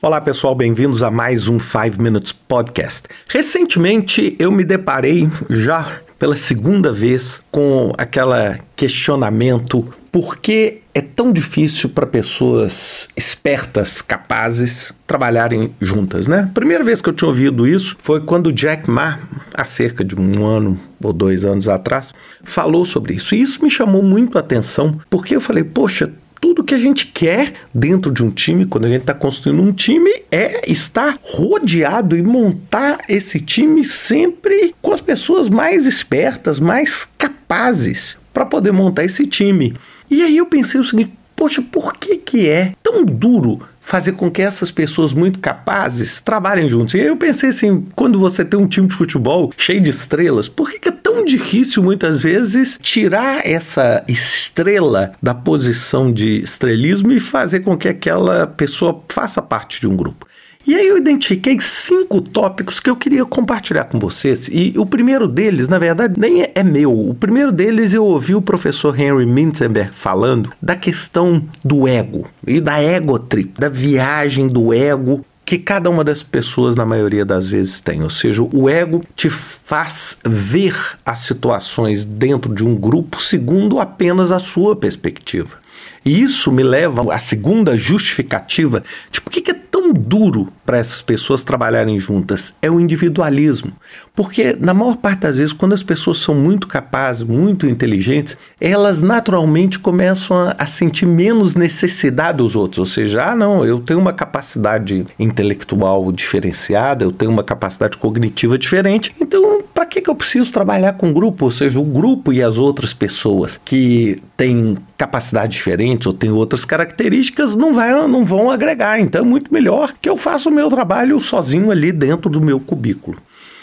Olá pessoal, bem-vindos a mais um 5 Minutes Podcast. Recentemente eu me deparei já pela segunda vez com aquele questionamento por que é tão difícil para pessoas espertas, capazes, trabalharem juntas, né? Primeira vez que eu tinha ouvido isso foi quando Jack Ma, há cerca de um ano ou dois anos atrás, falou sobre isso. E isso me chamou muito a atenção, porque eu falei, poxa, tudo que a gente quer dentro de um time, quando a gente está construindo um time, é estar rodeado e montar esse time sempre com as pessoas mais espertas, mais capazes para poder montar esse time. E aí eu pensei o seguinte: poxa, por que, que é tão duro fazer com que essas pessoas muito capazes trabalhem juntos. E aí eu pensei assim, quando você tem um time de futebol cheio de estrelas, por que, que é tão difícil muitas vezes tirar essa estrela da posição de estrelismo e fazer com que aquela pessoa faça parte de um grupo? E aí eu identifiquei cinco tópicos que eu queria compartilhar com vocês. E o primeiro deles, na verdade, nem é, meu. O primeiro deles eu ouvi o professor Henry Minzenberg falando da questão do ego e da ego trip, da viagem do ego que cada uma das pessoas, na maioria das vezes, tem. Ou seja, o ego te faz ver as situações dentro de um grupo segundo apenas a sua perspectiva. E isso me leva à segunda justificativa de por que é tão duro para essas pessoas trabalharem juntas é o individualismo. Porque, na maior parte das vezes, quando as pessoas são muito capazes, muito inteligentes, elas naturalmente começam a, a sentir menos necessidade dos outros. Ou seja, ah, não, eu tenho uma capacidade intelectual diferenciada, eu tenho uma capacidade cognitiva diferente, então que, que eu preciso trabalhar com grupo? Ou seja, o grupo e as outras pessoas que têm capacidades diferentes ou têm outras características não, vai, não vão agregar. Então é muito melhor que eu faça o meu trabalho sozinho ali dentro do meu cubículo.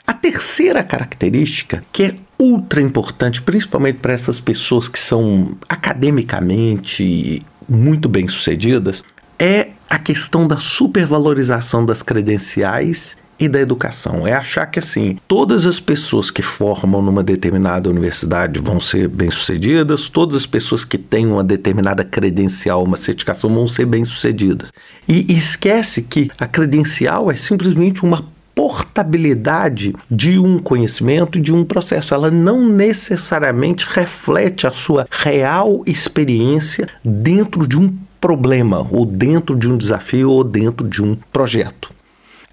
A terceira característica, que é ultra importante, principalmente para essas pessoas que são academicamente muito bem-sucedidas, é a questão da supervalorização das credenciais e da educação. É achar que assim, todas as pessoas que formam numa determinada universidade vão ser bem-sucedidas, todas as pessoas que têm uma determinada credencial, uma certificação vão ser bem-sucedidas. E esquece que a credencial é simplesmente uma portabilidade de um conhecimento, de um processo. Ela não necessariamente reflete a sua real experiência dentro de um problema, ou dentro de um desafio, ou dentro de um projeto.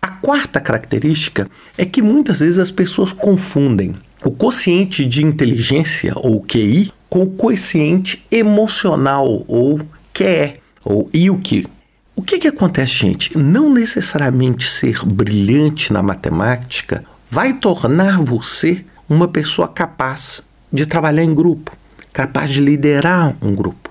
A quarta característica é que muitas vezes as pessoas confundem o quociente de inteligência, ou QI, com o quociente emocional, ou QE, ou IQ. O que, que acontece, gente? Não necessariamente ser brilhante na matemática vai tornar você uma pessoa capaz de trabalhar em grupo, capaz de liderar um grupo.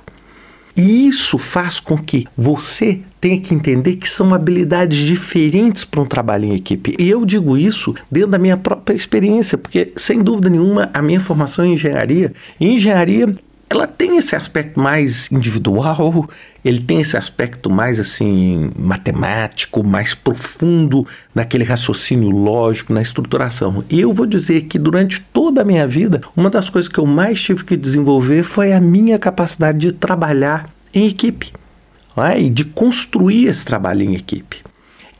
E isso faz com que você tenha que entender que são habilidades diferentes para um trabalho em equipe. E eu digo isso dentro da minha própria experiência, porque sem dúvida nenhuma a minha formação em engenharia, em engenharia ela tem esse aspecto mais individual, ele tem esse aspecto mais assim matemático, mais profundo naquele raciocínio lógico, na estruturação. E eu vou dizer que durante toda a minha vida, uma das coisas que eu mais tive que desenvolver foi a minha capacidade de trabalhar em equipe, é? e de construir esse trabalho em equipe.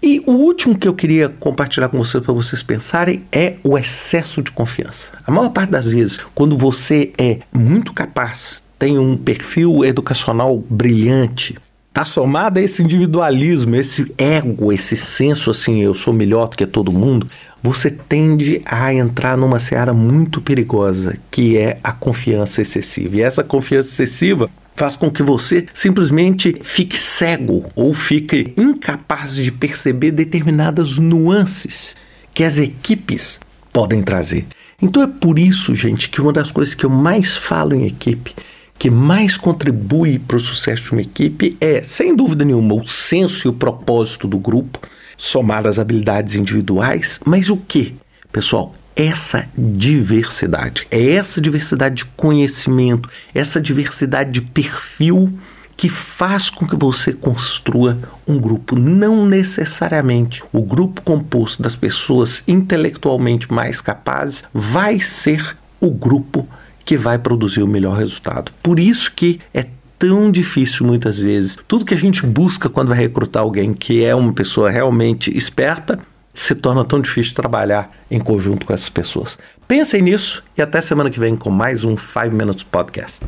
E o último que eu queria compartilhar com vocês para vocês pensarem é o excesso de confiança. A maior parte das vezes, quando você é muito capaz, tem um perfil educacional brilhante, Está somado a esse individualismo, esse ego, esse senso assim, eu sou melhor do que todo mundo, você tende a entrar numa seara muito perigosa, que é a confiança excessiva. E essa confiança excessiva faz com que você simplesmente fique cego ou fique incapaz de perceber determinadas nuances que as equipes podem trazer. Então é por isso, gente, que uma das coisas que eu mais falo em equipe, que mais contribui para o sucesso de uma equipe é, sem dúvida nenhuma, o senso e o propósito do grupo, somar as habilidades individuais, mas o que? Pessoal, essa diversidade. É essa diversidade de conhecimento, essa diversidade de perfil que faz com que você construa um grupo. Não necessariamente o grupo composto das pessoas intelectualmente mais capazes vai ser o grupo que vai produzir o melhor resultado. Por isso que é tão difícil muitas vezes. Tudo que a gente busca quando vai recrutar alguém que é uma pessoa realmente esperta, se torna tão difícil trabalhar em conjunto com essas pessoas. Pensem nisso e até semana que vem com mais um 5 Minutes Podcast.